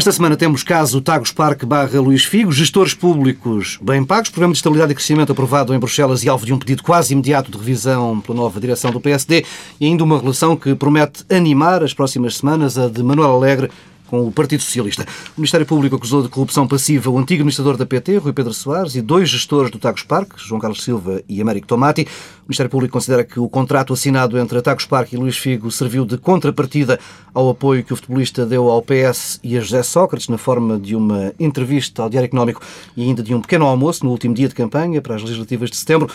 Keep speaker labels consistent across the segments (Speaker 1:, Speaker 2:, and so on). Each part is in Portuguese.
Speaker 1: Esta semana temos caso Tagus Parque barra Luís Figo, gestores públicos bem pagos, programa de estabilidade e crescimento aprovado em Bruxelas e alvo de um pedido quase imediato de revisão pela nova direção do PSD e ainda uma relação que promete animar as próximas semanas, a de Manuel Alegre com o Partido Socialista. O Ministério Público acusou de corrupção passiva o antigo administrador da PT, Rui Pedro Soares, e dois gestores do Tagus Parque, João Carlos Silva e Américo Tomati. O Ministério Público considera que o contrato assinado entre a Tagus Parque e Luís Figo serviu de contrapartida ao apoio que o futebolista deu ao PS e a José Sócrates na forma de uma entrevista ao Diário Económico e ainda de um pequeno almoço no último dia de campanha para as legislativas de setembro.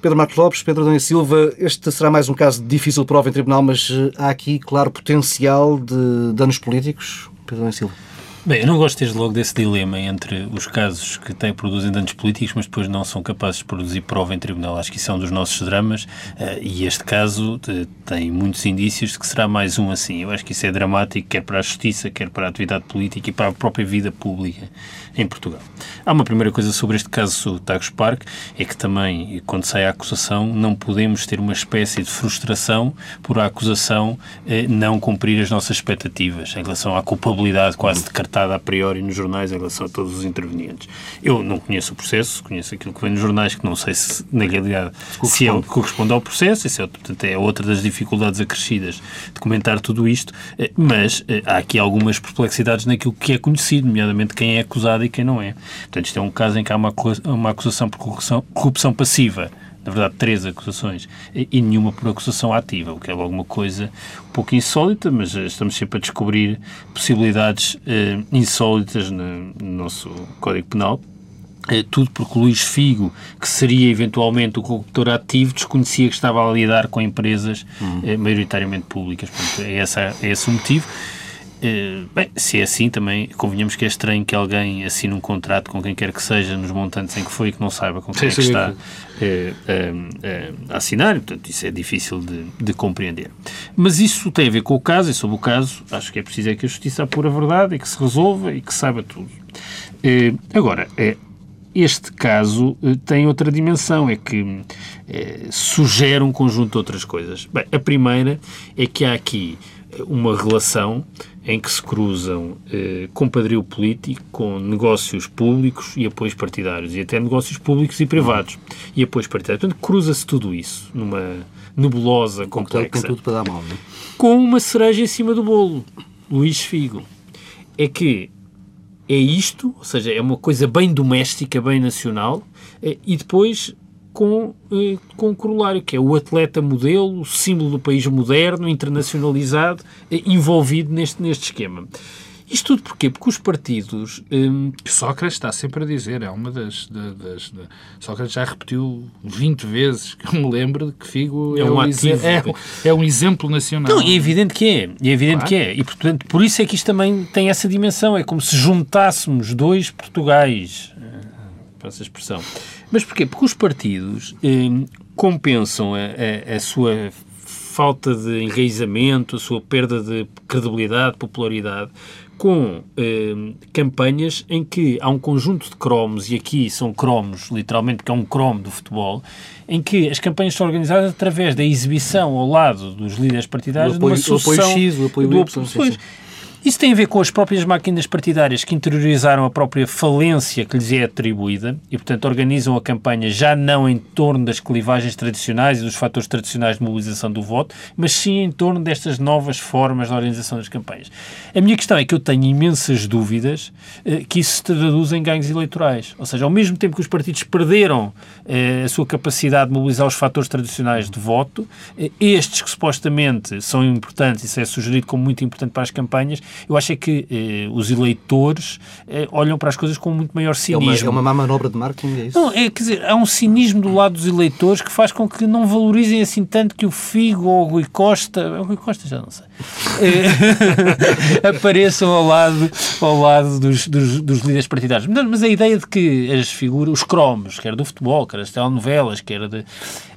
Speaker 1: Pedro Marcos Lopes, Pedro Adão Silva, este será mais um caso de difícil prova em tribunal, mas eh, há aqui, claro, potencial de danos políticos. Pedro Silva.
Speaker 2: Bem, eu não gosto desde logo desse dilema entre os casos que têm, produzem danos políticos, mas depois não são capazes de produzir prova em tribunal. Acho que isso é um dos nossos dramas uh, e este caso de, tem muitos indícios de que será mais um assim. Eu acho que isso é dramático, quer para a justiça, quer para a atividade política e para a própria vida pública em Portugal. Há uma primeira coisa sobre este caso Tagus Park, é que também, quando sai a acusação, não podemos ter uma espécie de frustração por a acusação eh, não cumprir as nossas expectativas em relação à culpabilidade quase decretada a priori nos jornais em relação a todos os intervenientes. Eu não conheço o processo, conheço aquilo que vem nos jornais, que não sei se, na realidade, se é, corresponde ao processo, isso é, portanto, é outra das dificuldades acrescidas de comentar tudo isto, eh, mas eh, há aqui algumas perplexidades naquilo que é conhecido, nomeadamente quem é acusado e quem não é. Portanto, isto é um caso em que há uma, uma acusação por corrupção, corrupção passiva na verdade, três acusações e nenhuma por acusação ativa, o que é logo uma coisa um pouco insólita, mas eh, estamos sempre a descobrir possibilidades eh, insólitas no, no, nosso Código Penal. Eh, tudo porque Luís Figo, que seria eventualmente o corruptor ativo, desconhecia que estava a lidar com empresas eh, maioritariamente públicas. Portanto, é, essa, é esse o motivo. Uh, bem, se é assim, também convenhamos que é estranho que alguém assine um contrato com quem quer que seja nos montantes em que foi e que não saiba com quem é que está uh, uh, a assinar, portanto, isso é difícil de, de, compreender. Mas isso tem a ver com o caso, e sobre o caso, acho que é preciso é que a Justiça apure a verdade e que se resolva e que saiba tudo. agora, este caso tem outra dimensão, é que sugere um conjunto de outras coisas. Bem, a primeira é que há aqui uma relação em que se cruzam eh, compadrio político com negócios públicos e apoios partidários, e até negócios públicos e privados e apoios partidários. Portanto, cruza-se tudo isso numa nebulosa complexa.
Speaker 1: Com tudo para dar mal, não é?
Speaker 2: Com uma cereja em cima do bolo, Luís Figo. É que é isto, ou seja, é uma coisa bem doméstica, bem nacional, eh, e depois com, eh, com um corolário, que é o atleta modelo, o símbolo do país moderno, internacionalizado, eh, envolvido neste, neste esquema. Isto tudo porquê? Porque os partidos. Hum...
Speaker 3: Sócrates está sempre a dizer, é uma das, das, das, Sócrates já repetiu 20 vezes que eu me lembro que Figo é, é um, um ativo, é, é, um exemplo nacional.
Speaker 2: Não, é evidente que é, é evidente claro. que é. E portanto, por isso é que isto também tem essa dimensão. É como se juntássemos dois Portugais para essa expressão. Mas porquê? Porque os partidos eh, compensam a, a, a, sua falta de enraizamento, a sua perda de credibilidade, popularidade, com eh, campanhas em que há um conjunto de cromos, e aqui são cromos, literalmente, porque é um cromo do futebol, em que as campanhas são organizadas através da exibição ao lado dos líderes partidários
Speaker 1: apoio,
Speaker 2: de uma sucessão...
Speaker 1: O apoio X, o apoio Y, sim, sim.
Speaker 2: Isso tem a ver com as próprias máquinas partidárias que interiorizaram a própria falência que lhes é atribuída e, portanto, organizam a campanha já não em torno das clivagens tradicionais e dos fatores tradicionais de mobilização do voto, mas sim em torno destas novas formas de organização das campanhas. A minha questão é que eu tenho imensas dúvidas eh, que isso se traduz em ganhos eleitorais. Ou seja, ao mesmo tempo que os partidos perderam eh, a sua capacidade de mobilizar os fatores tradicionais de voto, eh, estes que supostamente são importantes, isso é sugerido como muito importante para as campanhas, eu acho é que eh, os eleitores eh, olham para as coisas com muito maior cinismo.
Speaker 1: É uma, é uma má manobra de marketing, é isso?
Speaker 2: Não, é, quer dizer, há um cinismo do lado dos eleitores que faz com que não valorizem assim tanto que o Figo ou o Rui Costa, o Rui Costa já não sei, eh, apareçam ao lado, ao lado dos, dos, dos líderes partidários. Mas a ideia de que as figuras, os cromos, quer do futebol, quer das telenovelas, quer de...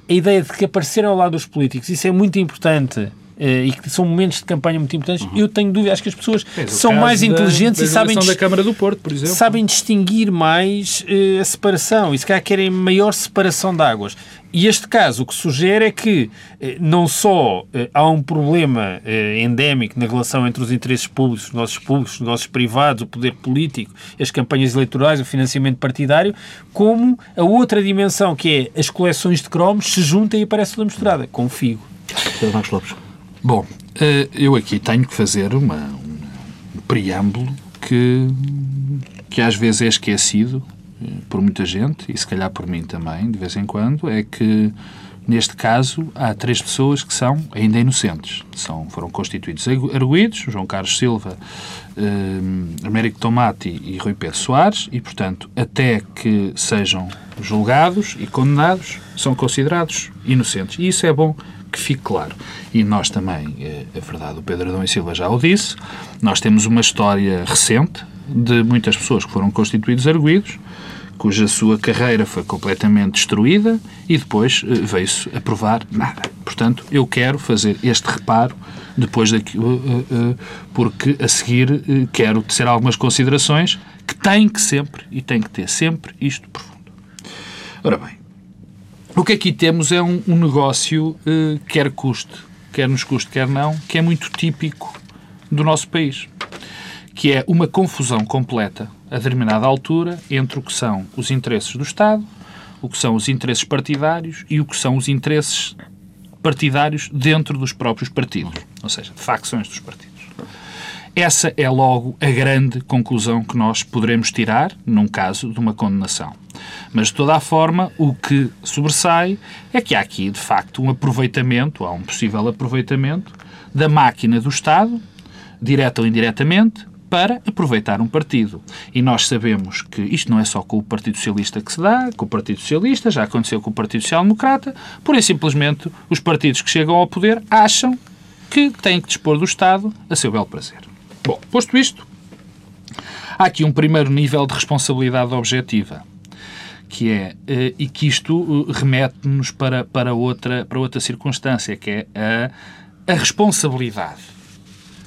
Speaker 2: A ideia de que apareceram ao lado dos políticos, isso é muito importante e que são momentos de campanha muito importantes, uhum. eu tenho dúvida. Acho que as pessoas são mais inteligentes da, da e sabem.
Speaker 3: da Câmara do Porto, por exemplo.
Speaker 2: Sabem distinguir mais uh, a separação e se calhar querem maior separação de águas. E este caso o que sugere é que eh, não só eh, há um problema eh, endémico na relação entre os interesses públicos, os nossos públicos, os nossos privados, o poder político, as campanhas eleitorais, o financiamento partidário, como a outra dimensão, que é as coleções de cromos, se juntam e aparece toda misturada, com o figo.
Speaker 1: Pedro Marcos Lopes.
Speaker 3: Bom, eu aqui tenho que fazer uma, um preâmbulo que, que às vezes é esquecido por muita gente, e se calhar por mim também, de vez em quando, é que neste caso há três pessoas que são ainda inocentes. São, foram constituídos arguídos, João Carlos Silva, eh, Américo Tomati e Rui Pedro Soares, e portanto, até que sejam julgados e condenados, são considerados inocentes. E isso é bom que fique claro. E nós também, é, é verdade, o Pedro Adão e Silva já o disse, nós temos uma história recente de muitas pessoas que foram constituídos arguídos, cuja sua carreira foi completamente destruída e depois uh, veio-se a provar nada. Portanto, eu quero fazer este reparo depois daqui, uh, uh, porque a seguir quero tecer algumas considerações que têm que sempre, e tem que ter sempre, isto profundo. Ora bem, o que aqui temos é um, um negócio, quer custe, quer nos custe, quer não, que é muito típico do nosso país, que é uma confusão completa a determinada altura entre o que são os interesses do Estado, o que são os interesses partidários e o que são os interesses partidários dentro dos próprios partidos, ou seja, facções dos partidos. Essa é logo a grande conclusão que nós poderemos tirar num caso de uma condenação. Mas, de toda a forma, o que sobressai é que há aqui, de facto, um aproveitamento, há um possível aproveitamento da máquina do Estado, direta ou indiretamente, para aproveitar um partido. E nós sabemos que isto não é só com o Partido Socialista que se dá, com o Partido Socialista, já aconteceu com o Partido Social Democrata, por e simplesmente os partidos que chegam ao poder acham que têm que dispor do Estado a seu belo prazer. Bom, posto isto, há aqui um primeiro nível de responsabilidade objetiva, que é, eh, e que isto eh, remete-nos para, para, outra, para outra circunstância, que é a, a responsabilidade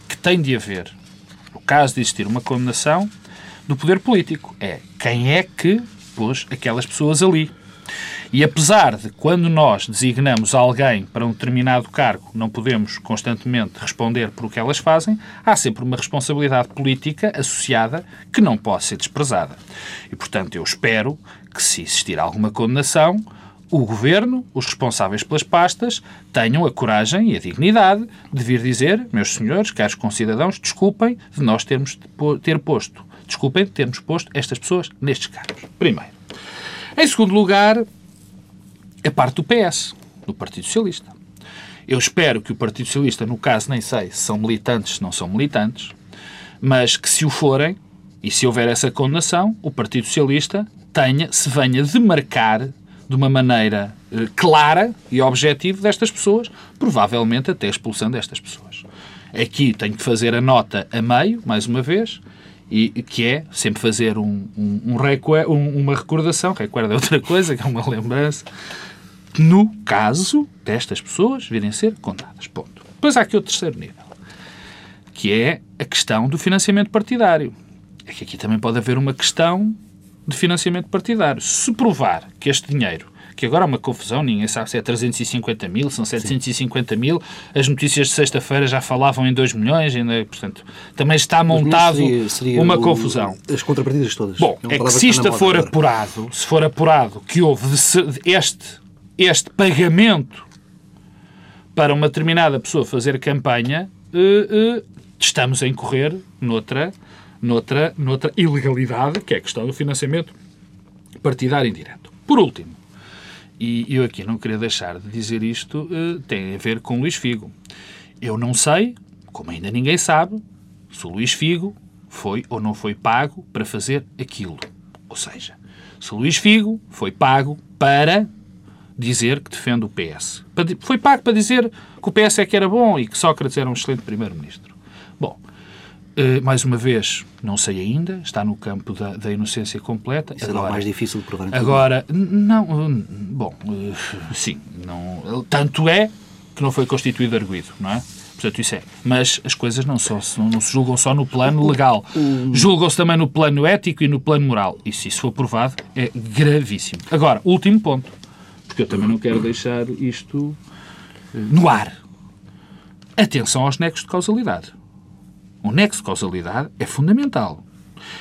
Speaker 3: que tem de haver caso de existir uma condenação do poder político. É quem é que pôs aquelas pessoas ali. E apesar de quando nós designamos alguém para um determinado cargo, não podemos constantemente responder por o que elas fazem, há sempre uma responsabilidade política associada que não pode ser desprezada. E, portanto, eu espero que, se existir alguma condenação, o governo, os responsáveis pelas pastas, tenham a coragem e a dignidade de vir dizer, meus senhores, caros concidadãos, desculpem de nós termos ter posto, desculpem de termos posto estas pessoas nestes cargos. Primeiro. Em segundo lugar, a parte do PS, do Partido Socialista. Eu espero que o Partido Socialista, no caso, nem sei se são militantes, se não são militantes, mas que se o forem, e se houver essa condenação, o Partido Socialista tenha, se venha demarcar de uma maneira eh, clara e objetiva destas pessoas, provavelmente até expulsando estas pessoas. Aqui tenho que fazer a nota a meio, mais uma vez, e que é sempre fazer um, um, um, um uma recordação, recuerda é outra coisa, que é uma lembrança, no caso destas pessoas virem ser contadas. Ponto. Depois há aqui o terceiro nível, que é a questão do financiamento partidário. É que aqui também pode haver uma questão de financiamento partidário. Se provar que este dinheiro que agora há uma confusão, ninguém sabe se é 350 mil, são 750 Sim. mil. As notícias de sexta-feira já falavam em 2 milhões, ainda, portanto, também está montado seria, seria uma o, confusão.
Speaker 1: As contrapartidas todas.
Speaker 3: Bom, é, é que se isto for agora. apurado, se for apurado que houve este, este pagamento para uma determinada pessoa fazer campanha, uh, uh, estamos a incorrer noutra noutra, noutra ilegalidade, que é a questão do financiamento partidário indireto. Por último, e eu aqui não queria deixar de dizer isto, eh, tem a ver com Luís Figo. Eu não sei, como ainda ninguém sabe, se o Luís Figo foi ou não foi pago para fazer aquilo. Ou seja, se o Luís Figo foi pago para dizer que defende o PS. Foi pago para dizer que o PS é que era bom e que Sócrates era um excelente primeiro-ministro. Uh, mais uma vez, não sei ainda, está no campo da, da inocência completa.
Speaker 1: Isso agora, mais difícil de provar.
Speaker 3: Agora, não, bom, uh, sim, não, tanto é que não foi constituído arguído, não é? Portanto, isso é. Mas as coisas não, só, não se julgam só no plano legal. Julgam-se também no plano ético e no plano moral. E se isso for provado, é gravíssimo. Agora, último ponto. Porque eu também não quero deixar isto eh, no ar. Atenção aos nexos de causalidade. O nexo de causalidade é fundamental.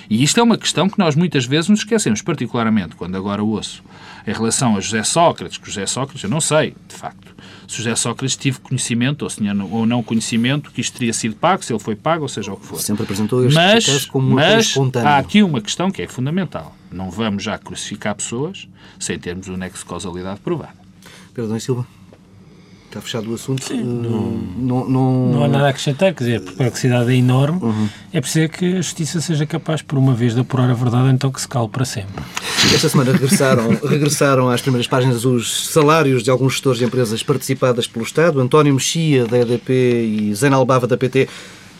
Speaker 3: E isto é uma questão que nós muitas vezes nos esquecemos, particularmente quando agora ouço em relação a José Sócrates, que José Sócrates, eu não sei, de facto, se José Sócrates tive conhecimento ou, ou não conhecimento que isto teria sido pago, se ele foi pago, ou seja o que for.
Speaker 1: Sempre apresentou este
Speaker 3: mas,
Speaker 1: caso como uma
Speaker 3: mas há aqui uma questão que é fundamental. Não vamos já crucificar pessoas sem termos o nexo de causalidade provado.
Speaker 1: Pedro Dom Silva, está fechado o assunto.
Speaker 2: Sim,
Speaker 1: Uh,
Speaker 2: não,
Speaker 1: não, não,
Speaker 2: há nada a acrescentar, quer dizer, a perplexidade é enorme. É preciso que a justiça seja capaz, por uma vez, de apurar a verdade, então que se cale para sempre.
Speaker 1: Esta semana regressaram, regressaram às primeiras páginas os salários de alguns gestores de empresas participadas pelo Estado. António Mexia, da EDP, e Zena Albava, da PT,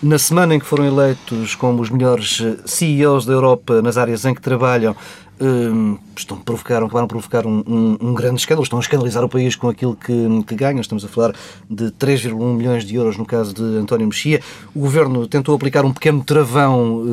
Speaker 1: na semana em que foram eleitos como os melhores eh, CEOs da Europa nas áreas em que trabalham, hum, estão provocaram, acabaram de provocar um, um- um grande escândalo, estão a escandalizar o país com aquilo que, que ganham. Estamos a falar de 3,1 milhões de euros no caso de António Mexia. O governo tentou aplicar um pequeno travão.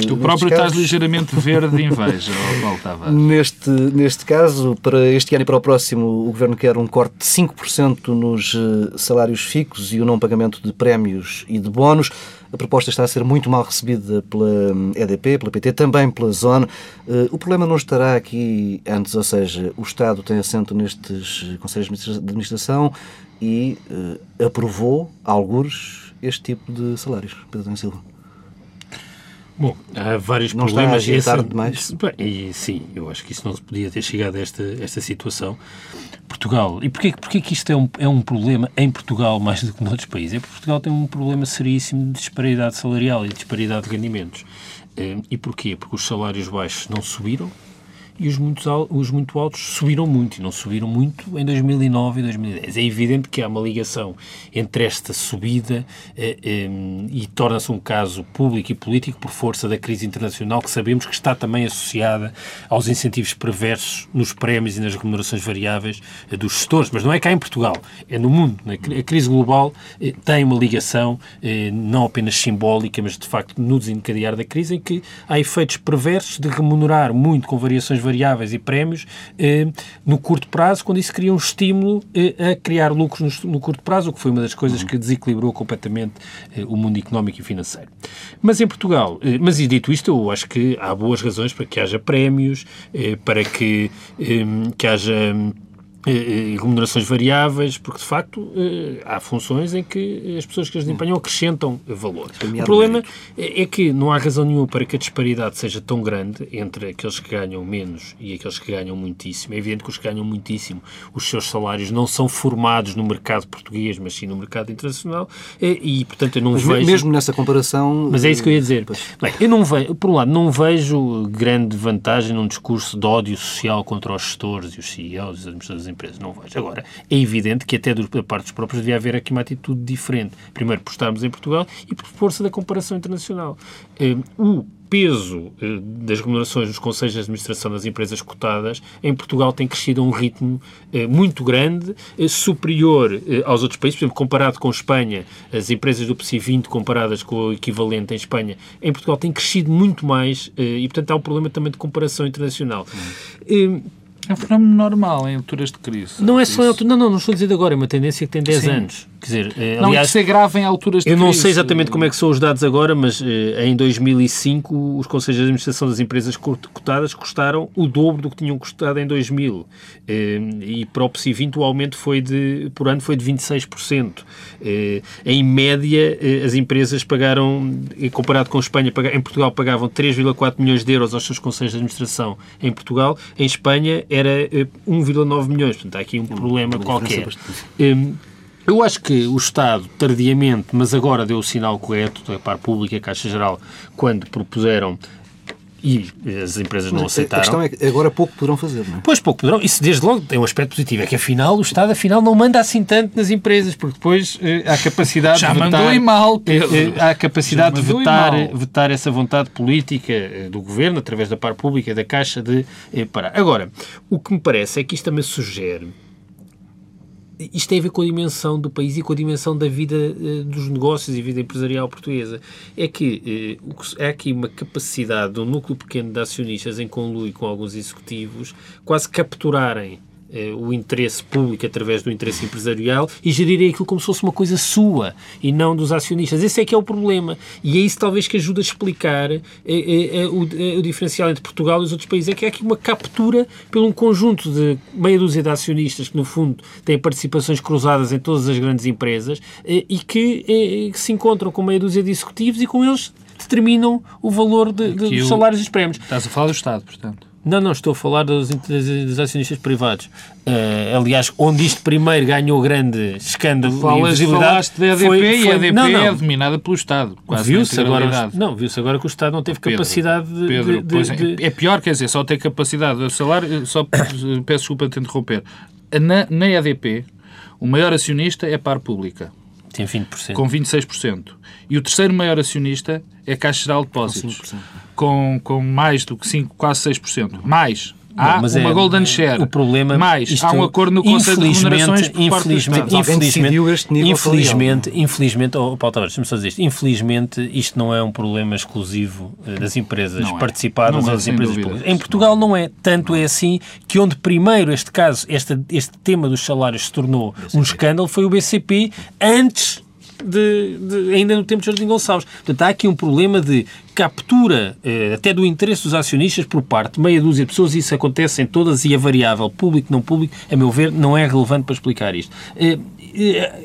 Speaker 1: eh,
Speaker 3: Tu próprio estás
Speaker 1: casos.
Speaker 3: ligeiramente verde de inveja, ó Paulo Tavares.
Speaker 1: Neste, neste caso, para este ano e para o próximo, o Governo quer um corte de 5% nos eh, salários fixos e o não pagamento de prémios e de bónus. A proposta está a ser muito mal recebida pela hum, EDP, pela PT, também pela Zone. Eh, O problema não estará aqui antes, ou seja, o Estado tem assento nestes conselhos de administra- de administração e eh, aprovou, algures, este tipo de salários. Pedro Silva.
Speaker 2: Bom, há vários
Speaker 1: Não está a
Speaker 2: problemas.
Speaker 1: agitar
Speaker 2: Esse-
Speaker 1: demais?
Speaker 2: Bem, e, sim, eu acho que isso não se podia ter chegado a esta, esta situação. Portugal, e porquê, porquê que isto é um, é um problema em Portugal mais do que noutros países? É porque Portugal tem um problema seríssimo de disparidade salarial e de disparidade de rendimentos. Eh, E porquê? Porque os salários baixos não subiram e os os muito altos subiram muito, e não subiram muito em 2009 e 2010. É evidente que há uma ligação entre esta subida eh, eh, e torna-se um caso público e político por força da crise internacional que sabemos que está também associada aos incentivos perversos nos prémios e nas remunerações variáveis eh, dos gestores. Mas não é cá em Portugal, é no mundo. né? A crise global eh, tem uma ligação eh, não apenas simbólica, mas de facto no desencadear da crise, em que há efeitos perversos de remunerar muito com variações variáveis e prémios eh, no curto prazo, quando isso cria um estímulo eh, a criar lucros no, curto prazo, o que foi uma das coisas que desequilibrou completamente eh, o mundo económico e financeiro. Mas em Portugal, mas e dito isto, eu acho que há boas razões para que haja prémios, para que, que haja eh, remunerações variáveis, porque de facto eh, há funções em que as pessoas que as desempenham acrescentam valor. O
Speaker 1: Premiar o
Speaker 2: problema é é que não há razão nenhuma para que a disparidade seja tão grande entre aqueles que ganham menos e aqueles que ganham muitíssimo. É evidente que os que ganham muitíssimo, os seus salários não são formados no mercado português, mas sim no mercado internacional eh, e, portanto, eu não
Speaker 1: Mas
Speaker 2: vejo...
Speaker 1: mesmo nessa comparação.
Speaker 2: Mas é isso que eu ia dizer.
Speaker 1: Pois.
Speaker 2: Bem, eu não vejo, por um lado, não vejo grande vantagem num discurso de ódio social contra os gestores e os CEOs e os administradores empresas. Não vejo. Agora, é evidente que até da parte dos próprios devia haver aqui uma atitude diferente. Primeiro, por estarmos em Portugal e por força da comparação internacional. Eh, o peso eh, das remunerações nos conselhos de administração das empresas cotadas em Portugal tem crescido a um ritmo eh, muito grande, eh, superior aos outros países. Por exemplo, comparado com Espanha, as empresas do PSI 20 comparadas com o equivalente em Espanha, em Portugal tem crescido muito mais e, portanto, há um problema também de comparação internacional.
Speaker 3: É um fenómeno normal em alturas de crise.
Speaker 2: não é só...
Speaker 3: Isso.
Speaker 2: altura- Não, não, não estou a dizer agora, é uma tendência que tem 10
Speaker 3: Sim.
Speaker 2: anos. Quer dizer, eh,
Speaker 3: Não,
Speaker 2: aliás,
Speaker 3: é grave em alturas de
Speaker 2: Eu
Speaker 3: crise.
Speaker 2: não sei exatamente como é que são os dados agora, mas eh, em 2005 os conselhos de administração das empresas cot- cotadas custaram o dobro do que tinham custado em 2000. Eh, e para o PSI 20 o aumento foi de, por ano foi de 26%. Eh, em média, as empresas pagaram, comparado com a Espanha, em Portugal pagavam 3,4 milhões de euros aos seus conselhos de administração em Portugal, em Espanha era eh, 1,9 milhões. Portanto, há aqui um problema
Speaker 1: uma
Speaker 2: qualquer.
Speaker 1: diferença bastante.
Speaker 2: Eu acho que o Estado, tardiamente, mas agora deu o sinal correto, a par pública, a Caixa Geral, quando propuseram e as empresas não
Speaker 1: A
Speaker 2: aceitaram.
Speaker 1: questão é que agora pouco poderão fazer, não é?
Speaker 2: Pois pouco poderão. Isso desde logo tem um aspecto positivo. É que afinal o Estado afinal não manda assim tanto nas empresas, porque depois eh, há capacidade
Speaker 3: Já
Speaker 2: de vetar.
Speaker 3: mandou e mal,
Speaker 2: eh, eh, há capacidade
Speaker 3: Já
Speaker 2: de vetar, vetar essa vontade política eh, do Governo, através da par pública e da Caixa, de eh, parar. Agora, o que me parece é que isto também sugere isto tem a ver com a dimensão do país e com a dimensão da vida uh, dos negócios e vida empresarial portuguesa. É que uh, há aqui uma capacidade de um núcleo pequeno de acionistas em conluio com alguns executivos quase capturarem eh, o interesse público através do interesse empresarial e gerirem aquilo como se fosse uma coisa sua e não dos acionistas. Esse é que é o problema. E é isso talvez que ajuda a explicar eh, eh, o, o, diferencial entre Portugal e os outros países. É que há aqui uma captura por um conjunto de meia dúzia de acionistas que, no fundo, têm participações cruzadas em todas as grandes empresas e que, que se encontram com meia dúzia de executivos e com eles determinam o valor de, de, dos salários e dos prémios.
Speaker 3: Estás a falar do Estado, portanto.
Speaker 2: Não, não, estou a falar dos, dos acionistas privados. Uh, aliás, onde isto primeiro ganhou grande escândalo
Speaker 3: Falas, e Falaste da EDP foi, foi, e a EDP não, não. é dominada pelo Estado.
Speaker 2: Viu-se agora, não, viu-se agora que o Estado não teve Pedro, capacidade de,
Speaker 3: Pedro,
Speaker 2: de,
Speaker 3: é, de, é, pior, quer dizer, só ter capacidade de salário, só peço desculpa de te interromper. Na, na EDP, o maior acionista é a par pública.
Speaker 2: Tem 20%.
Speaker 3: Com 26%. E o terceiro maior acionista é a Caixa Geral de Depósitos. Com, com mais do que 5, quase 6%. Mais. Há Bom, uma é, golden share.
Speaker 2: O problema
Speaker 3: mais isto, há um acordo no Conselho de Remunerações por
Speaker 2: infelizmente, infelizmente, infelizmente, infelizmente, oh, Paulo Tavares, deixa-me só dizer isto. Infelizmente, isto não é um problema exclusivo eh, das empresas não é. participadas é. ou das empresas públicas. Em Portugal não é. Tanto é assim que onde primeiro este caso, este, este tema dos salários se tornou um escândalo foi o BCP antes de, de, ainda no tempo de Jardim Gonçalves. Portanto, há aqui um problema de captura eh, até do interesse dos acionistas por parte de meia dúzia de pessoas e isso acontece em todas e a variável público, não público, a meu ver, não é relevante para explicar isto. Eh,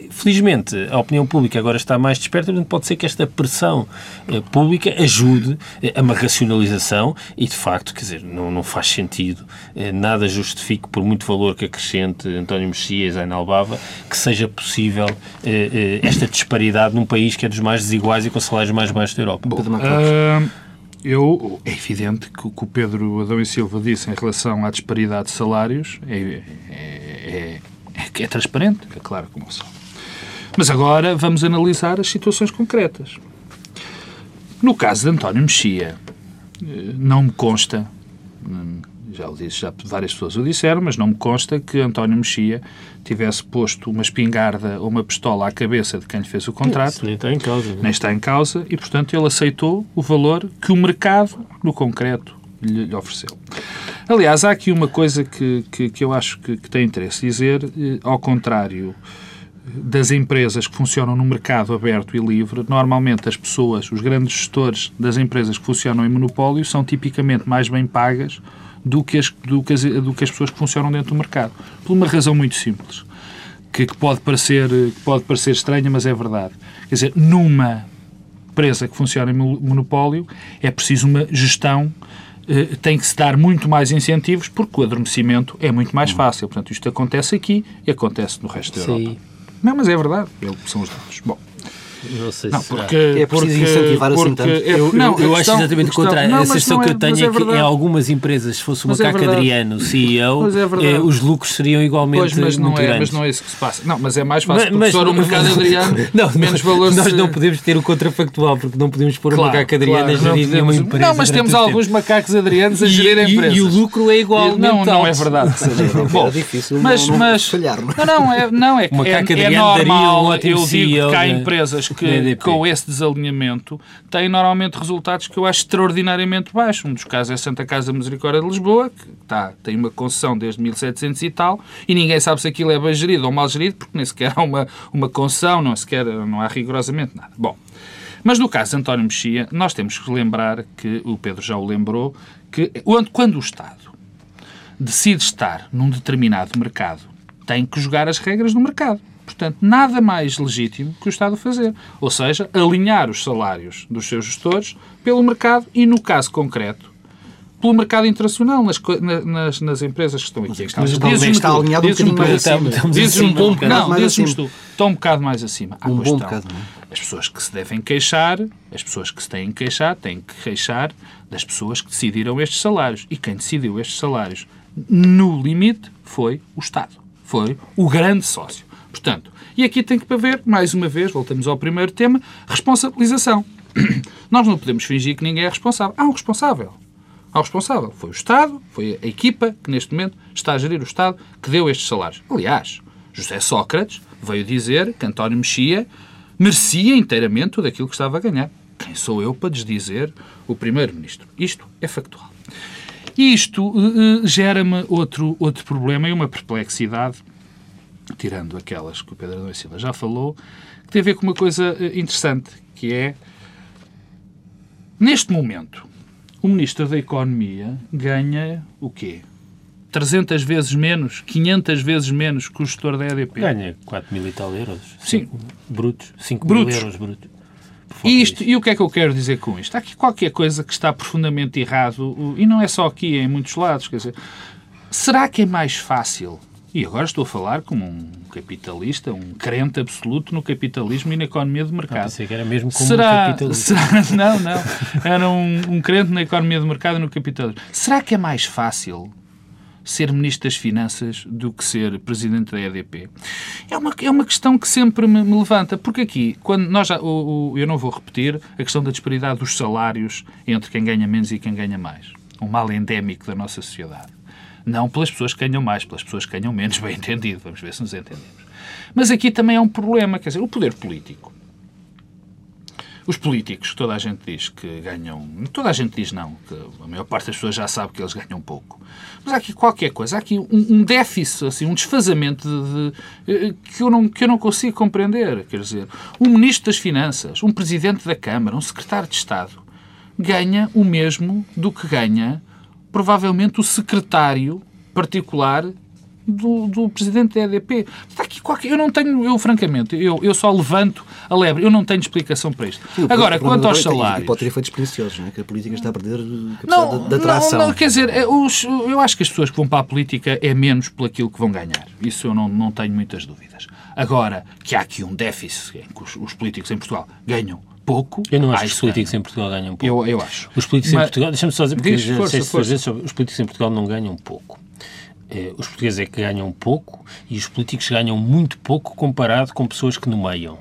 Speaker 2: felizmente, a opinião pública agora está mais desperta, portanto, pode ser que esta pressão eh, pública ajude eh, a uma racionalização e, de facto, quer dizer, não, não faz sentido, nada justifique, por muito valor que acrescente António Mexias em Albava, que seja possível esta disparidade num país que é dos mais desiguais e com salários mais baixos da Europa. Bom, uh,
Speaker 3: eu, é evidente que o que o Pedro Adão e Silva disse em relação à disparidade de salários é, é, é é, é transparente, é claro como são. Mas agora vamos analisar as situações concretas. No caso de António Mexia, eh, não me consta, hum, já o disse, já várias pessoas o disseram, mas não me consta que António Mexia tivesse posto uma espingarda ou uma pistola à cabeça de quem lhe fez o contrato. Isso
Speaker 2: nem está em causa.
Speaker 3: Não? Nem está em causa e, portanto, ele aceitou o valor que o mercado, no concreto, lhe, lhe ofereceu. Aliás, há aqui uma coisa que, que, que eu acho que, que tem interesse dizer, eh, ao contrário das empresas que funcionam no mercado aberto e livre, normalmente as pessoas, os grandes gestores das empresas que funcionam em monopólio, são tipicamente mais bem pagas do que as, do que as, do que as pessoas que funcionam dentro do mercado. Por uma razão muito simples, que, que, pode, parecer, que pode parecer estranha, mas é verdade. Quer dizer, numa empresa que funciona em monopólio, é preciso uma gestão eh, tem que se dar muito mais incentivos porque o adormecimento é muito mais fácil. Portanto, isto acontece aqui e acontece no resto da Sim. Europa. Não, mas é verdade. São os dados. Bom.
Speaker 2: Não sei
Speaker 1: não, se porque, é preciso porque, incentivar assim tanto. É,
Speaker 2: eu, não, eu acho exatamente o contrário. Não, a sensação que eu é, tenho é, é, que em algumas empresas, se fosse o Macaco é Adriano CEO, é os lucros seriam igualmente pois,
Speaker 3: mas não
Speaker 2: muito
Speaker 3: é,
Speaker 2: grandes.
Speaker 3: Mas não é isso que se passa. Não, mas é mais fácil, mas, porque mas, o Mercado Adriano, não, menos valor
Speaker 2: Nós não podemos ter o contrafactual, porque não podemos pôr claro, o Macaco Adriano claro, a gerir uma empresa.
Speaker 3: Não, mas temos alguns macacos Adrianos a gerir empresas.
Speaker 2: E o lucro é igual
Speaker 3: Não, não é verdade.
Speaker 1: Bom, difícil mas, falhar,
Speaker 3: não é? Não, é, é normal, eu digo que há empresas que com esse desalinhamento tem normalmente resultados que eu acho extraordinariamente baixos. Um dos casos é a Santa Casa Misericórdia de Lisboa, que tá, tem uma concessão desde 1700 e tal, e ninguém sabe se aquilo é bem gerido ou mal gerido, porque nem sequer há uma, uma concessão, não, sequer, não há rigorosamente nada. Bom, mas no caso de António Mexia, nós temos que lembrar que, o Pedro já o lembrou, que quando o Estado decide estar num determinado mercado, tem que jogar as regras do mercado. Portanto, nada mais legítimo que o Estado fazer. Ou seja, alinhar os salários dos seus gestores pelo mercado e, no caso concreto, pelo mercado internacional, nas, nas, nas empresas que estão aqui.
Speaker 1: Mas, mas dizes está alinhado um bocadinho mais acima.
Speaker 3: Dizes um, bom, não, dizes tu, está um bocado mais acima.
Speaker 1: Um bom bocado mais.
Speaker 3: As pessoas que se devem queixar, as pessoas que se têm que queixar, têm que queixar das pessoas que decidiram estes salários. E quem decidiu estes salários, no limite, foi o Estado. Foi o grande sócio. Portanto, e aqui tem que haver, mais uma vez, voltamos ao primeiro tema, responsabilização. Nós não podemos fingir que ninguém é responsável. Há um responsável. Há um responsável. Foi o Estado, foi a equipa que neste momento está a gerir o Estado que deu estes salários. Aliás, José Sócrates veio dizer que António Mexia merecia inteiramente daquilo que estava a ganhar. Quem sou eu para desdizer o Primeiro-Ministro? Isto é factual. Isto uh, gera-me outro, outro problema e uma perplexidade, tirando aquelas que o Pedro Adão Silva já falou, que tem a ver com uma coisa interessante, que é, neste momento, o Ministro da Economia ganha o quê? 300 vezes menos, 500 vezes menos que o gestor da EDP.
Speaker 2: Ganha 4 mil e tal euros.
Speaker 3: Sim.
Speaker 2: Brutos. 5
Speaker 3: brutos.
Speaker 2: mil euros brutos.
Speaker 3: E, isto, e o que é que eu quero dizer com isto? Há aqui qualquer coisa que está profundamente errado, e não é só aqui, é em muitos lados. Quer dizer, será que é mais fácil e agora estou a falar como um capitalista, um crente absoluto no capitalismo e na economia de mercado.
Speaker 2: Ah, que era mesmo como
Speaker 3: será,
Speaker 2: um capitalista.
Speaker 3: Será, não, não. Era um, um crente na economia de mercado e no capitalismo. Será que é mais fácil ser Ministro das Finanças do que ser Presidente da EDP? É uma, é uma questão que sempre me, me levanta, porque aqui, quando nós já, o, o, eu não vou repetir a questão da disparidade dos salários entre quem ganha menos e quem ganha mais. Um mal endémico da nossa sociedade. Não pelas pessoas que ganham mais, pelas pessoas que ganham menos, bem entendido. Vamos ver se nos entendemos. Mas aqui também é um problema, quer dizer, o poder político. Os políticos, toda a gente diz que ganham. Toda a gente diz não, que a maior parte das pessoas já sabe que eles ganham pouco. Mas há aqui qualquer coisa, há aqui um, um déficit, assim, um desfazamento de, de, que, eu não, que eu não consigo compreender. Quer dizer, um ministro das Finanças, um presidente da Câmara, um secretário de Estado ganha o mesmo do que ganha provavelmente o secretário particular do, do presidente da EDP. Está aqui qualquer... Eu não tenho, eu francamente, eu, eu só levanto a lebre, eu não tenho explicação para isto. Sim, Agora, quanto aos salários...
Speaker 1: pode ter efeitos perniciosos, não é? Que a política está a perder a capacidade de atração.
Speaker 3: Não, não, quer dizer, é, os, eu acho que as pessoas que vão para a política é menos pelo aquilo que vão ganhar. Isso eu não, não tenho muitas dúvidas. Agora, que há aqui um déficit em que os, os políticos em Portugal ganham pouco.
Speaker 2: Eu não acho que os políticos em Portugal ganham pouco.
Speaker 3: Eu, eu acho.
Speaker 2: Os políticos Mas, em Portugal, deixa-me só dizer, porque diz, força, força. vezes, os políticos em Portugal não ganham pouco. É, os portugueses é que ganham pouco e os políticos ganham muito pouco comparado com pessoas que nomeiam.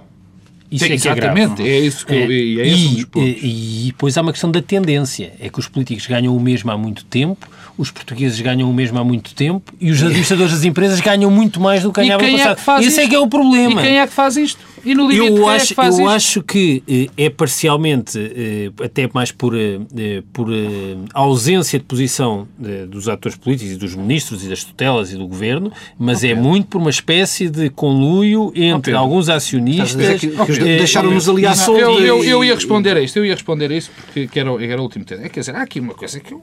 Speaker 3: Isso Sim, é que exatamente, é,
Speaker 2: é
Speaker 3: isso que é, eu, é esse
Speaker 2: e, e, e depois há uma questão da tendência, é que os políticos ganham o mesmo há muito tempo, os portugueses ganham o mesmo há muito tempo e os administradores das empresas ganham muito mais do que ganhavam no passado.
Speaker 3: É
Speaker 2: Esse é que é o problema.
Speaker 3: E quem é que faz isto? E no limite,
Speaker 2: eu
Speaker 3: acho, é que faz
Speaker 2: eu
Speaker 3: isto?
Speaker 2: acho que eh, é parcialmente, eh, até mais por, eh, por ausência de posição dos atores políticos e dos ministros e das tutelas e do governo, mas okay. é muito por uma espécie de conluio entre okay. alguns acionistas
Speaker 1: que, deixaram-nos ali à solta.
Speaker 3: Eu, eu, eu, ia responder a isto, eu ia responder a isso porque era, era o último tema. É, quer dizer, há aqui uma coisa que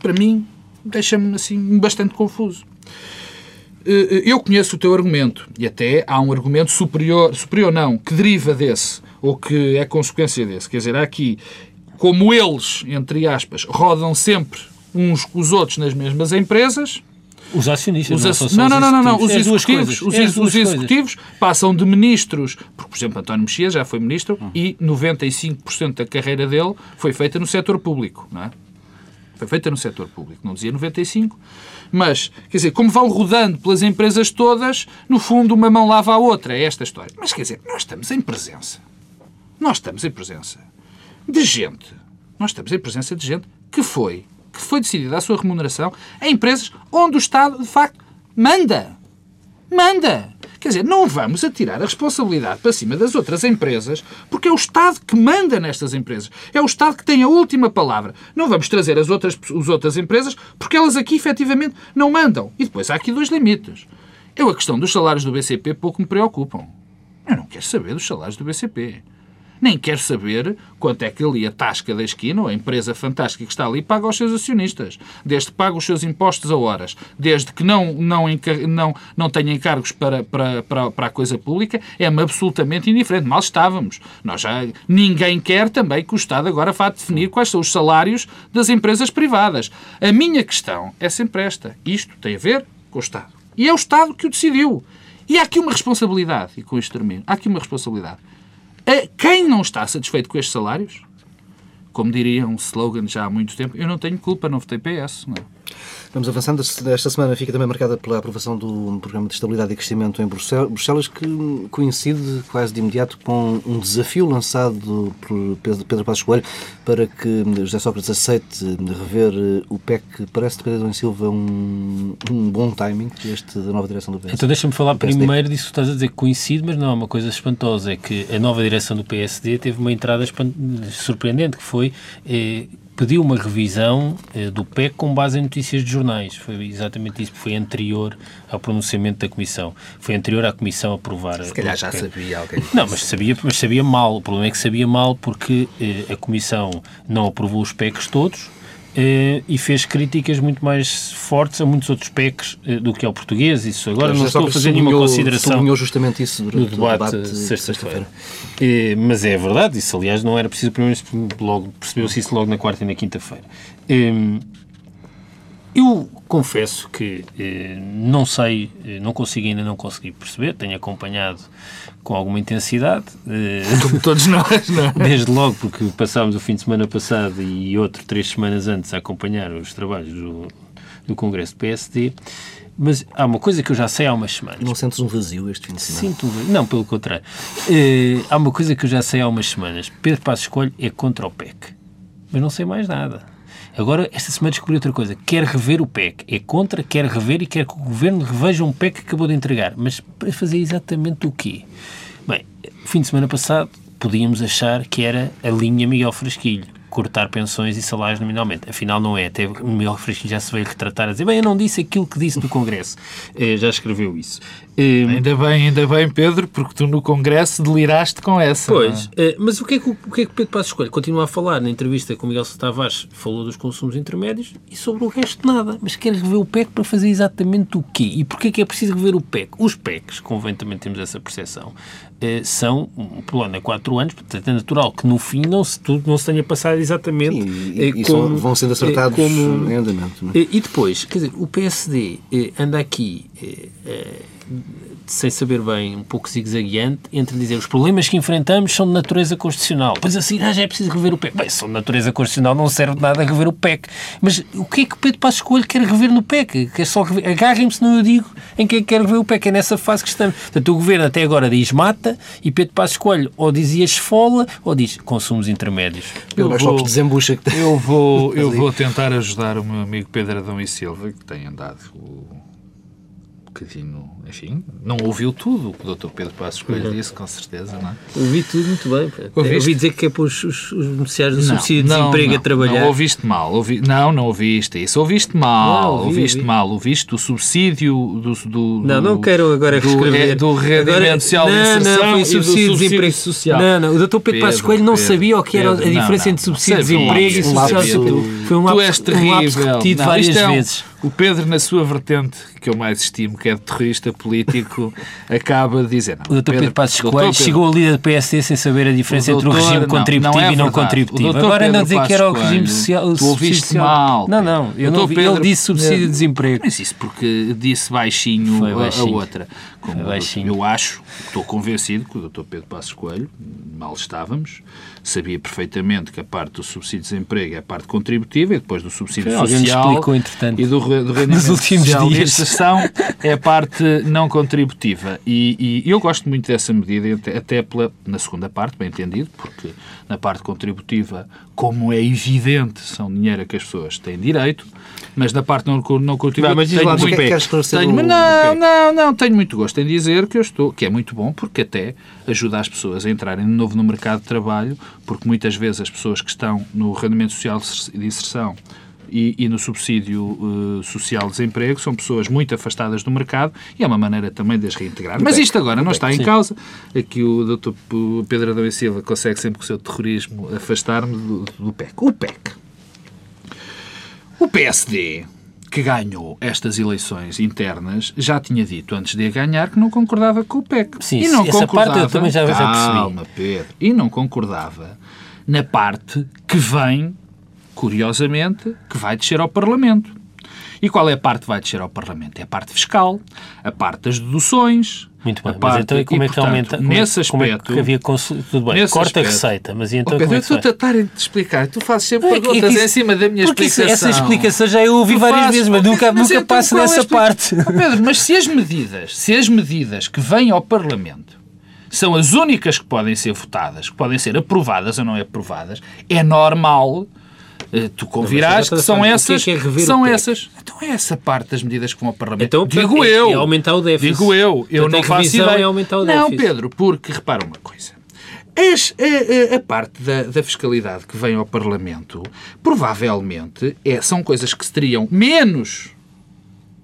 Speaker 3: para mim deixa-me assim bastante confuso. Eh, eu conheço o teu argumento e até há um argumento superior, superior não, que deriva desse ou que é consequência desse. Quer dizer, há aqui, como eles, entre aspas, rodam sempre uns com os outros nas mesmas empresas,
Speaker 2: os acionistas,
Speaker 3: os não, não, não, não, não, os é executivos, os, é os executivos passam de ministros, porque, por exemplo, António Mexia já foi ministro hum. e 95% da carreira dele foi feita no setor público, não é? Foi feita no setor público, não dizia 95, mas, quer dizer, como vão rodando pelas empresas todas, no fundo uma mão lava a outra, é esta história. Mas, quer dizer, nós estamos em presença, nós estamos em presença de gente, nós estamos em presença de gente que foi, que foi decidida a sua remuneração em empresas onde o Estado, de facto, manda. Manda. Quer dizer, não vamos atirar a responsabilidade para cima das outras empresas, porque é o Estado que manda nestas empresas. É o Estado que tem a última palavra. Não vamos trazer as outras, as outras empresas, porque elas aqui efetivamente não mandam. E depois há aqui dois limites. Eu, a questão dos salários do BCP pouco me preocupam. Eu não quero saber dos salários do BCP nem quer saber quanto é que ali a tasca da esquina, ou a empresa fantástica que está ali, paga aos seus acionistas. Desde que paga os seus impostos a horas, desde que não, não, não, não tenha encargos para, para, para, para a coisa pública, é-me absolutamente indiferente. Mal estávamos. Nós já, ninguém quer também que o Estado agora vá definir quais são os salários das empresas privadas. A minha questão é sempre esta. Isto tem a ver com o Estado. E é o Estado que o decidiu. E há aqui uma responsabilidade, e com isto termino, há aqui uma responsabilidade. Quem não está satisfeito com estes salários, como diria um slogan já há muito tempo, eu não tenho culpa, não votei PS. Não.
Speaker 1: Vamos avançando. Esta semana fica também marcada pela aprovação do Programa de Estabilidade e Crescimento em Bruxelas, que coincide quase de imediato com um desafio lançado por Pedro Passos Coelho para que José Sócrates aceite rever o PEC. Parece, Pedro Silva, um, um bom timing este da nova direção do PSD.
Speaker 2: Então deixa-me falar primeiro disso que estás a dizer que coincide, mas não é uma coisa espantosa. É que a nova direção do PSD teve uma entrada surpreendente, que foi... Eh, pediu uma revisão eh, do PEC com base em notícias de jornais. Foi exatamente isso, foi anterior ao pronunciamento da Comissão. Foi anterior à Comissão aprovar.
Speaker 3: Se calhar já sabia alguém.
Speaker 2: Não, mas sabia, mas sabia mal. O problema é que sabia mal porque eh, a Comissão não aprovou os PECs todos, e fez críticas muito mais fortes a muitos outros PECs eh, do que ao português. Isso agora não estou a fazer nenhuma consideração.
Speaker 1: Sublinhou justamente isso durante
Speaker 2: no debate, o debate sexta-feira. Eh, mas é verdade, isso aliás não era preciso primeiro logo percebeu-se isso logo na quarta e na quinta-feira. Eu confesso que eh, não sei, eh, não consigo ainda não consegui perceber, tenho acompanhado com alguma intensidade.
Speaker 3: Eh, Como todos nós, não é?
Speaker 2: Desde logo, porque passámos o fim de semana passado e outro três semanas antes a acompanhar os trabalhos do, do Congresso do PSD. Mas há uma coisa que eu já sei há umas semanas.
Speaker 1: Não sentes um vazio este fim de semana?
Speaker 2: Sinto um vazio. Não, pelo contrário. Uh, há uma coisa que eu já sei há umas semanas. Pedro Passos Escolho é contra o PEC. Mas não sei mais nada. Agora, esta semana descobri outra coisa. Quer rever o PEC. É contra, quer rever e quer que o Governo reveja um PEC que acabou de entregar. Mas para fazer exatamente o quê? Bem, fim de semana passado podíamos achar que era a linha Miguel Frasquilho cortar pensões e salários nominalmente. Afinal, não é. Até o Miguel Frasquilho já se veio retratar a dizer bem, eu não disse aquilo que disse no Congresso. É, já escreveu isso.
Speaker 3: É, ainda bem, ainda bem, Pedro, porque tu no Congresso deliraste com essa.
Speaker 2: Pois, é? mas o que, é que, o que é que Pedro Passos Escolha continua a falar na entrevista com o Miguel Tavares? Falou dos consumos intermédios e sobre o resto nada. Mas quer rever o PEC para fazer exatamente o quê? E porquê é que é preciso rever o PEC? Os PECs, convém também termos essa percepção, são um plano a quatro anos, portanto é natural que no fim não se, tudo não se tenha passado exatamente
Speaker 1: Sim, e, como, vão sendo acertados como, em andamento.
Speaker 2: É? E depois, quer dizer, o PSD anda aqui sem saber bem, um pouco zigue-zagueante, entre dizer os problemas que enfrentamos são de natureza constitucional. Pois assim, ah, já é preciso rever o PEC. Bem, são de natureza constitucional, não serve de nada rever o PEC. Mas o que é que o Pedro Passos Coelho quer rever no PEC? Quer só rever... Agarrem-me se não eu digo em que é que quer rever o PEC. É nessa fase que estamos. Portanto, o Governo até agora diz mata e Pedro Passos Coelho ou dizia esfola ou diz consumos intermédios.
Speaker 1: Eu vou, desembucha.
Speaker 3: eu vou, eu vou tentar ajudar o meu amigo Pedro Adão e Silva, que tem andado bocadinho, enfim, não ouviu tudo o que o Dr. Pedro Passos Coelho uhum. disse, com certeza, não é?
Speaker 2: Ouvi tudo muito bem. Ouviste? Ouvi dizer que é para os, os, os beneficiários do não, subsídio de desemprego
Speaker 3: não,
Speaker 2: a trabalhar.
Speaker 3: Não, ouviste mal. Ouvi, não, não ouviste isso. Ouviste mal. Não, ouvi, ouviste ouvi. mal. Ouviste o subsídio do... do
Speaker 2: não, não quero agora
Speaker 3: do,
Speaker 2: escrever.
Speaker 3: É, do rendimento social
Speaker 2: não,
Speaker 3: de
Speaker 2: Não, foi subsídio de desemprego.
Speaker 3: Social.
Speaker 2: Não, não. O Dr. Pedro, Pedro Passos Coelho não Pedro, sabia o que era Pedro, a diferença entre subsídio de desemprego e social. Foi um lápis repetido várias é vezes.
Speaker 3: O Pedro, na sua vertente, que eu mais estimo, que é de terrorista político, acaba de dizer...
Speaker 2: Não, o Dr. Pedro Passos Coelho chegou ali da PSD sem saber a diferença doutor, entre o regime contributivo não, não é e não contributivo. Agora ainda a dizer que era o regime social...
Speaker 3: Tu ouviste mal.
Speaker 2: Não, não, eu não Pedro, ele disse subsídio de desemprego.
Speaker 3: Mas isso porque disse baixinho, baixinho. a outra. Como baixinho. Eu acho, estou convencido que o Dr. Pedro Passos Coelho, mal estávamos, sabia perfeitamente que a parte do subsídio de desemprego é a parte contributiva e depois do subsídio Foi, social
Speaker 2: explicou, entretanto,
Speaker 3: e do, do rendimento social dias. sessão é a parte não contributiva. E, e, eu gosto muito dessa medida, até pela, na segunda parte, bem entendido, porque na parte contributiva, como é evidente, são dinheiro a que as pessoas têm direito, mas na parte não, não contributiva
Speaker 1: mas tenho muito, que é
Speaker 3: tenho,
Speaker 1: o,
Speaker 3: não, não, não, tenho muito gosto em dizer que eu estou, que é muito bom, porque até ajuda as pessoas a entrarem de novo no mercado de trabalho, porque muitas vezes as pessoas que estão no rendimento social de inserção e, e, no subsídio uh, social de desemprego são pessoas muito afastadas do mercado e é uma maneira também de as reintegrar. Mas isto agora não está em causa. Aqui o Dr. Pedro Adão e Silva consegue sempre com o seu terrorismo afastar-me do, do PEC. O PEC. O PSD que ganhou estas eleições internas já tinha dito antes de a ganhar que não concordava com o PEC.
Speaker 2: Sim, e não essa concordava, parte eu também já, já percebi.
Speaker 3: Calma, Pedro. E não concordava na parte que vem, curiosamente, que vai descer ao Parlamento. E qual é a parte que vai descer ao Parlamento? É a parte fiscal, a parte das deduções.
Speaker 2: Muito bem,
Speaker 3: a
Speaker 2: mas
Speaker 3: parte,
Speaker 2: então como é que aumenta? Como
Speaker 3: nesse
Speaker 2: é,
Speaker 3: aspecto.
Speaker 2: como é que havia consul... Tudo bem, corta
Speaker 3: aspecto-
Speaker 2: a receita, mas e então
Speaker 3: Oh, Pedro,
Speaker 2: é
Speaker 3: eu estou a tentar te explicar. Tu fazes sempre
Speaker 2: É
Speaker 3: perguntas
Speaker 2: é que
Speaker 3: em cima da minha
Speaker 2: porque isso-
Speaker 3: explicação.
Speaker 2: essa explicação já eu ouvi
Speaker 3: Tu
Speaker 2: várias
Speaker 3: fazes-
Speaker 2: vezes, mas
Speaker 3: Oh,
Speaker 2: nunca,
Speaker 3: mas
Speaker 2: nunca
Speaker 3: então
Speaker 2: passo
Speaker 3: é
Speaker 2: nessa
Speaker 3: explica-
Speaker 2: parte.
Speaker 3: Oh, Pedro, mas se as medidas, se as medidas que vêm ao Parlamento são as únicas que podem ser votadas, que podem ser aprovadas ou não aprovadas, é normal. Eh, Tu convirás
Speaker 2: já
Speaker 3: que são
Speaker 2: que é
Speaker 3: essas.
Speaker 2: que é o
Speaker 3: são
Speaker 2: PEC?
Speaker 3: essas. Então é essa parte das medidas que vão ao Parlamento.
Speaker 2: Então,
Speaker 3: Digo
Speaker 2: é-
Speaker 3: eu.
Speaker 2: é aumentar o déficit.
Speaker 3: Digo eu. Eu
Speaker 2: Portanto,
Speaker 3: não faço ideia.
Speaker 2: é aumentar o
Speaker 3: Não,
Speaker 2: déficit.
Speaker 3: Pedro, porque repara uma coisa. As- a, a- a parte da, da fiscalidade que vem ao Parlamento, provavelmente, é, são coisas que teriam menos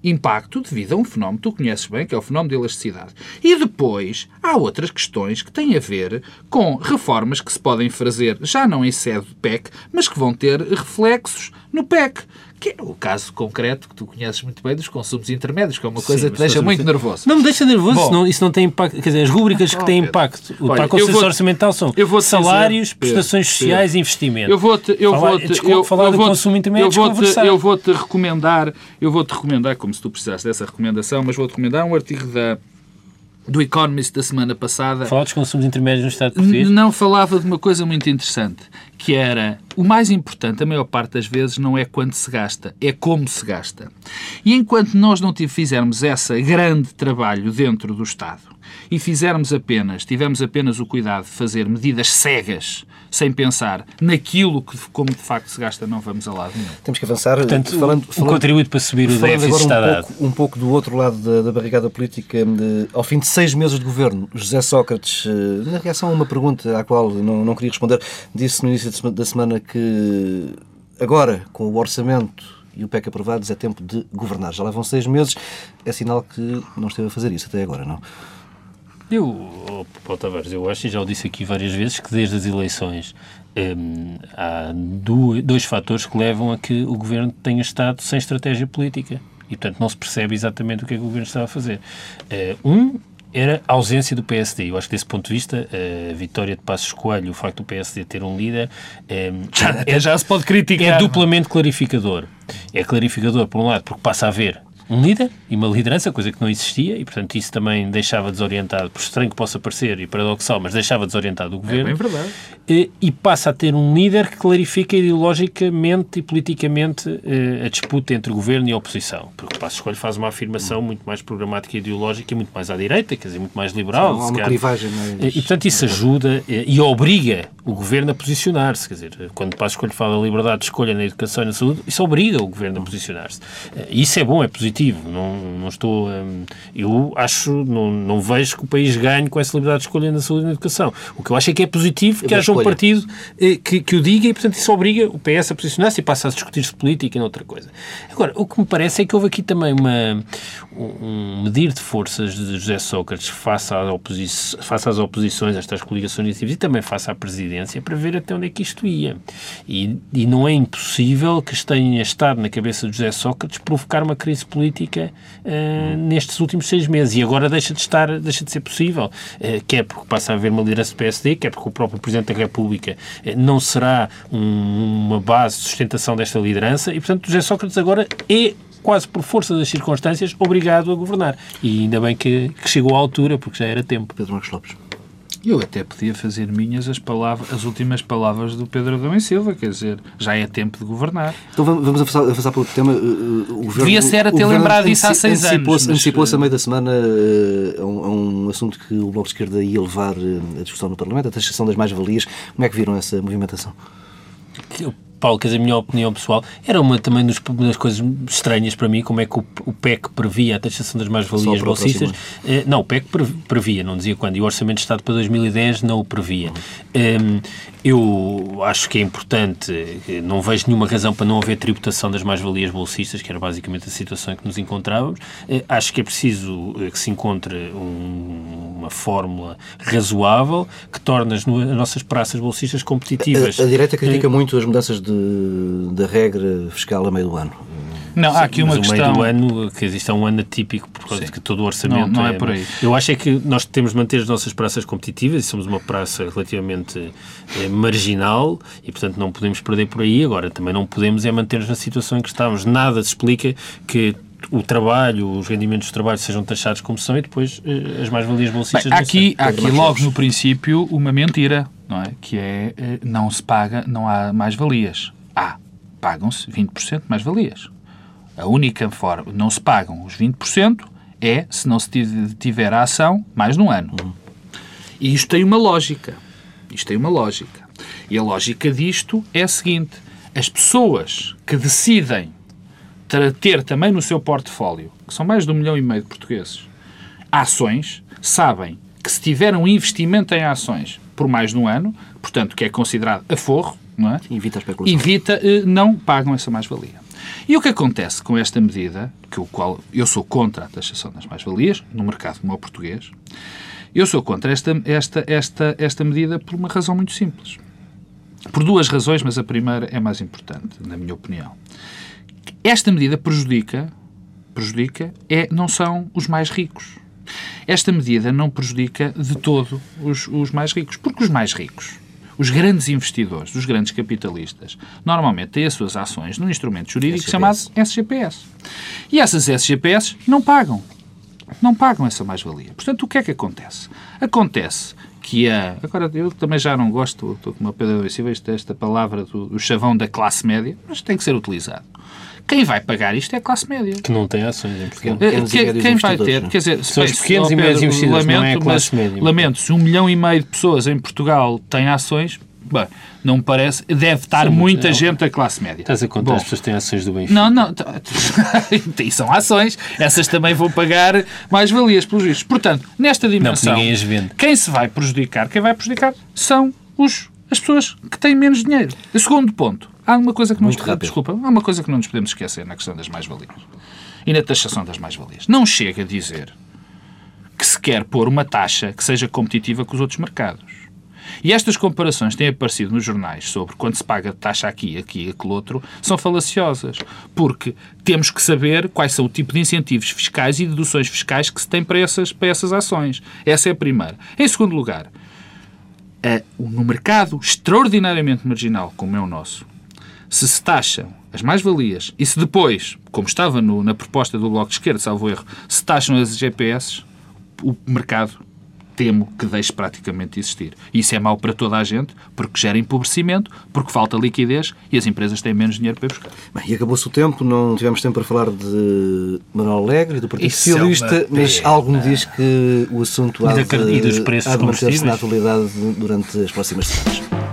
Speaker 3: impacto devido a um fenómeno que tu conheces bem, que é o fenómeno da elasticidade. E depois há outras questões que têm a ver com reformas que se podem fazer já não em sede de PEC, mas que vão ter reflexos no PEC. Que é o caso concreto que tu conheces muito bem dos consumos intermédios, que é uma coisa que te deixa muito nervoso.
Speaker 2: Não me deixa nervoso,
Speaker 3: Bom.
Speaker 2: senão isso não tem impacto. Quer dizer, as rubricas que têm impacto
Speaker 3: Olha,
Speaker 2: para a
Speaker 3: eu
Speaker 2: consciência
Speaker 3: vou-
Speaker 2: orçamental são
Speaker 3: dizer-
Speaker 2: salários,
Speaker 3: Pedro,
Speaker 2: prestações sociais e investimento.
Speaker 3: Eu vou-te, eu
Speaker 2: Falar-
Speaker 3: vou-te,
Speaker 2: desculpa,
Speaker 3: eu,
Speaker 2: falar
Speaker 3: eu
Speaker 2: do consumo intermédio
Speaker 3: eu
Speaker 2: é
Speaker 3: vou-te,
Speaker 2: desconversar.
Speaker 3: eu vou-te recomendar, eu vou-te recomendar, como se tu precisasse dessa recomendação, mas vou-te recomendar um artigo da, do Economist da semana passada.
Speaker 2: Falar dos consumos intermédios no Estado português.
Speaker 3: Não falava de uma coisa muito interessante, que era o mais importante, a maior parte das vezes, não é quanto se gasta, é como se gasta. E enquanto nós não fizermos esse grande trabalho dentro do Estado e fizermos apenas, tivermos apenas o cuidado de fazer medidas cegas, sem pensar naquilo que, como de facto se gasta, não vamos a lado nenhum.
Speaker 1: Temos que avançar.
Speaker 2: Portanto,
Speaker 1: falando,
Speaker 2: o
Speaker 1: falando-
Speaker 2: contributo para subir o
Speaker 1: Falando
Speaker 2: déficit está
Speaker 1: agora um
Speaker 2: dado.
Speaker 1: pouco, um pouco do outro lado da, da barrigada política, de- ao fim de seis meses de governo, José Sócrates, eh, na reação a uma pergunta à qual não, não queria responder, disse no início da semana que agora, com o orçamento e o PEC aprovados, é tempo de governar. Já lá vão seis meses, é sinal que não esteve a fazer isso até agora, não?
Speaker 2: Eu, oh, Paulo Tavares, eu acho, e já o disse aqui várias vezes, que desde as eleições hum, há dois fatores que levam a que o governo tenha estado sem estratégia política. E, portanto, não se percebe exatamente o que é que o governo estava a fazer. Eh, um era a ausência do PSD. Eu acho que, desse ponto de vista, a vitória de Passos Coelho, o facto do PSD ter um líder, hum,
Speaker 3: Até já se pode criticar.
Speaker 2: é duplamente clarificador. É clarificador, por um lado, porque passa a haver um líder e uma liderança, coisa que não existia, e, portanto, isso também deixava desorientado, por estranho que possa parecer e paradoxal, mas deixava desorientado o governo.
Speaker 3: bem verdade.
Speaker 2: E, e passa a ter um líder que clarifica ideologicamente e politicamente eh, a disputa entre o governo e a oposição. Porque o Passo Escolho faz uma afirmação muito mais programática e ideológica e muito mais à direita, quer dizer, muito mais liberal.
Speaker 1: Há uma clivagem mais...
Speaker 2: E, portanto, isso ajuda eh, e obriga o governo a posicionar-se. Quer dizer, quando Passos Coelho fala da liberdade de escolha na educação e na saúde, isso obriga o governo a posicionar-se. Eh, Isso é bom, é positivo. Não, não estou. hum, eu acho, não, não vejo que o país ganhe com essa liberdade de escolha na saúde e na educação. O que eu acho é que é positivo que
Speaker 1: da
Speaker 2: haja um partido eh, que, que o diga e, portanto, isso obriga o PS a posicionar-se e passa a discutir-se política e noutra coisa. Agora, o que me parece é que houve aqui também uma, um medir de forças de José Sócrates face, à oposi face às oposições, estas coligações e também face à presidência para ver até onde é que isto ia. E, e não é impossível que tenha estado na cabeça de José Sócrates provocar uma crise política eh, nestes últimos seis meses. E agora deixa de estar, deixa de ser possível, eh, quer porque passa a haver uma liderança do PSD, quer porque o próprio Presidente da República eh, não será um- uma base de sustentação desta liderança. E, portanto, José Sócrates agora é quase por força das circunstâncias, obrigado a governar. E ainda bem que, que chegou à altura, porque já era tempo.
Speaker 1: Pedro Marcos Lopes.
Speaker 3: Eu até podia fazer minhas as, palavras, as últimas palavras do Pedro Adão e Silva, quer dizer, já é tempo de governar.
Speaker 1: Então vamos vamos avançar, avançar para outro tema. Uh, uh, O governo,
Speaker 3: Devia ser a
Speaker 1: o
Speaker 3: ter
Speaker 1: governo
Speaker 3: lembrado disso há seis anos,
Speaker 1: antecipou-se-
Speaker 3: mas,
Speaker 1: a
Speaker 3: uh,
Speaker 1: meio da semana uh, a um, a um assunto que o Bloco de Esquerda ia levar uh, a discussão no Parlamento, a taxação das mais-valias. Como é que viram essa movimentação?
Speaker 2: que- Paulo, quer dizer, a minha opinião pessoal, era uma também dos- das coisas estranhas para mim, como é que o, o PEC previa a taxação das mais-valias bolsistas. Eh, não, o PEC pre- previa, não dizia quando, e o Orçamento de Estado para 2010 não o previa. Em, eu acho que é importante, eh, não vejo nenhuma razão para não haver tributação das mais-valias bolsistas, que era basicamente a situação em que nos encontrávamos. Eh, acho que é preciso eh, que se encontre um- uma fórmula razoável que torne as, no- as nossas praças bolsistas competitivas.
Speaker 1: A, a direita critica muito as mudanças de, da regra fiscal a meio do ano.
Speaker 3: Não, há aqui uma
Speaker 2: mas
Speaker 3: questão...
Speaker 2: o meio do ano, que existe é um ano atípico, por causa
Speaker 3: Sim.
Speaker 2: de que todo o orçamento
Speaker 3: Não- não é por aí.
Speaker 2: Eu acho é que nós temos de manter as nossas praças competitivas e somos uma praça relativamente eh, marginal e, portanto, não podemos perder por aí. Agora, também não podemos é manter-nos na situação em que estamos. Nada se explica que o trabalho, os rendimentos do trabalho sejam taxados como são e depois eh, as mais-valias bolsistas
Speaker 3: Bem, aqui, há aqui logo no princípio uma mentira, não é? Que é eh, não se paga, não há mais-valias. Há, pagam-se 20% de mais-valias. A única forma, não se pagam os 20% é se não se tiv- tiver a ação mais de um ano. E isto tem uma lógica. Isto tem uma lógica. E a lógica disto é a seguinte: as pessoas que decidem ter também no seu portfólio, que são mais de um milhão e meio de portugueses, ações, sabem que se tiver um investimento em ações por mais de um ano, portanto, que é considerado aforro, não é?
Speaker 1: Evita a especulação.
Speaker 3: evita, eh, não pagam essa mais-valia. E o que acontece com esta medida, que o qual eu sou contra a taxação das mais-valias, no mercado como o português, eu sou contra esta, esta, esta, esta medida por uma razão muito simples. Por duas razões, mas a primeira é mais importante, na minha opinião. Esta medida prejudica, prejudica é, não são os mais ricos. Esta medida não prejudica de todo os, os mais ricos, porque os mais ricos, os grandes investidores, os grandes capitalistas, normalmente têm as suas ações num instrumento jurídico
Speaker 1: SGPS.
Speaker 3: chamado SGPS. E essas SGPS não pagam. Não pagam essa mais-valia. Portanto, o que é que acontece? Acontece que a. Agora, eu também já não gosto, estou com uma pedra Silva, esta, esta palavra do, do chavão da classe média, mas tem que ser utilizado. Quem vai pagar isto é a classe média.
Speaker 2: Que não tem ações em Portugal.
Speaker 1: Pequenos
Speaker 3: Eh, Quem, vai ter,
Speaker 1: não é?
Speaker 3: quer dizer,
Speaker 2: São os pequenos e médios investidores, não é a classe
Speaker 3: mas
Speaker 2: média.
Speaker 3: Lamento, se um milhão e meio de pessoas em Portugal têm ações, bem, não me parece, deve estar
Speaker 2: São
Speaker 3: muita
Speaker 2: muitos,
Speaker 3: gente da classe média.
Speaker 2: Estás a contar
Speaker 3: Bom,
Speaker 2: as pessoas têm ações do Benfica?
Speaker 3: não, não. E são ações. Essas também vão pagar mais valias pelos vistos. Portanto, nesta dimensão,
Speaker 2: ninguém as vende.
Speaker 3: quem se vai prejudicar, quem vai prejudicar são os, as pessoas que têm menos dinheiro. E segundo ponto, há uma coisa que não
Speaker 1: Muito
Speaker 3: nos,
Speaker 1: rápido.
Speaker 3: desculpa, há uma coisa que não nos podemos esquecer na questão das mais-valias e na taxação das mais-valias. Não chega a dizer que se quer pôr uma taxa que seja competitiva com os outros mercados. E estas comparações têm aparecido nos jornais sobre quando se paga taxa aqui, aqui e aquele outro, são falaciosas. Porque temos que saber quais são o tipo de incentivos fiscais e deduções fiscais que se tem para essas, para essas ações. Essa é a primeira. Em segundo lugar, no mercado extraordinariamente marginal, como é o nosso, se se taxam as mais-valias e se depois, como estava no- na proposta do Bloco de Esquerda, salvo erro, se taxam as GPS, o mercado temo que deixe praticamente de existir. E isso é mau para toda a gente, porque gera empobrecimento, porque falta liquidez e as empresas têm menos dinheiro para ir buscar.
Speaker 1: Bem, e acabou-se o tempo, não tivemos tempo para falar de Manuel Alegre e do Partido
Speaker 3: Isso é
Speaker 1: Socialista, mas
Speaker 3: pena.
Speaker 1: algo me diz que o assunto há de,
Speaker 2: e dos preços
Speaker 1: há de manter-se na atualidade durante as próximas semanas.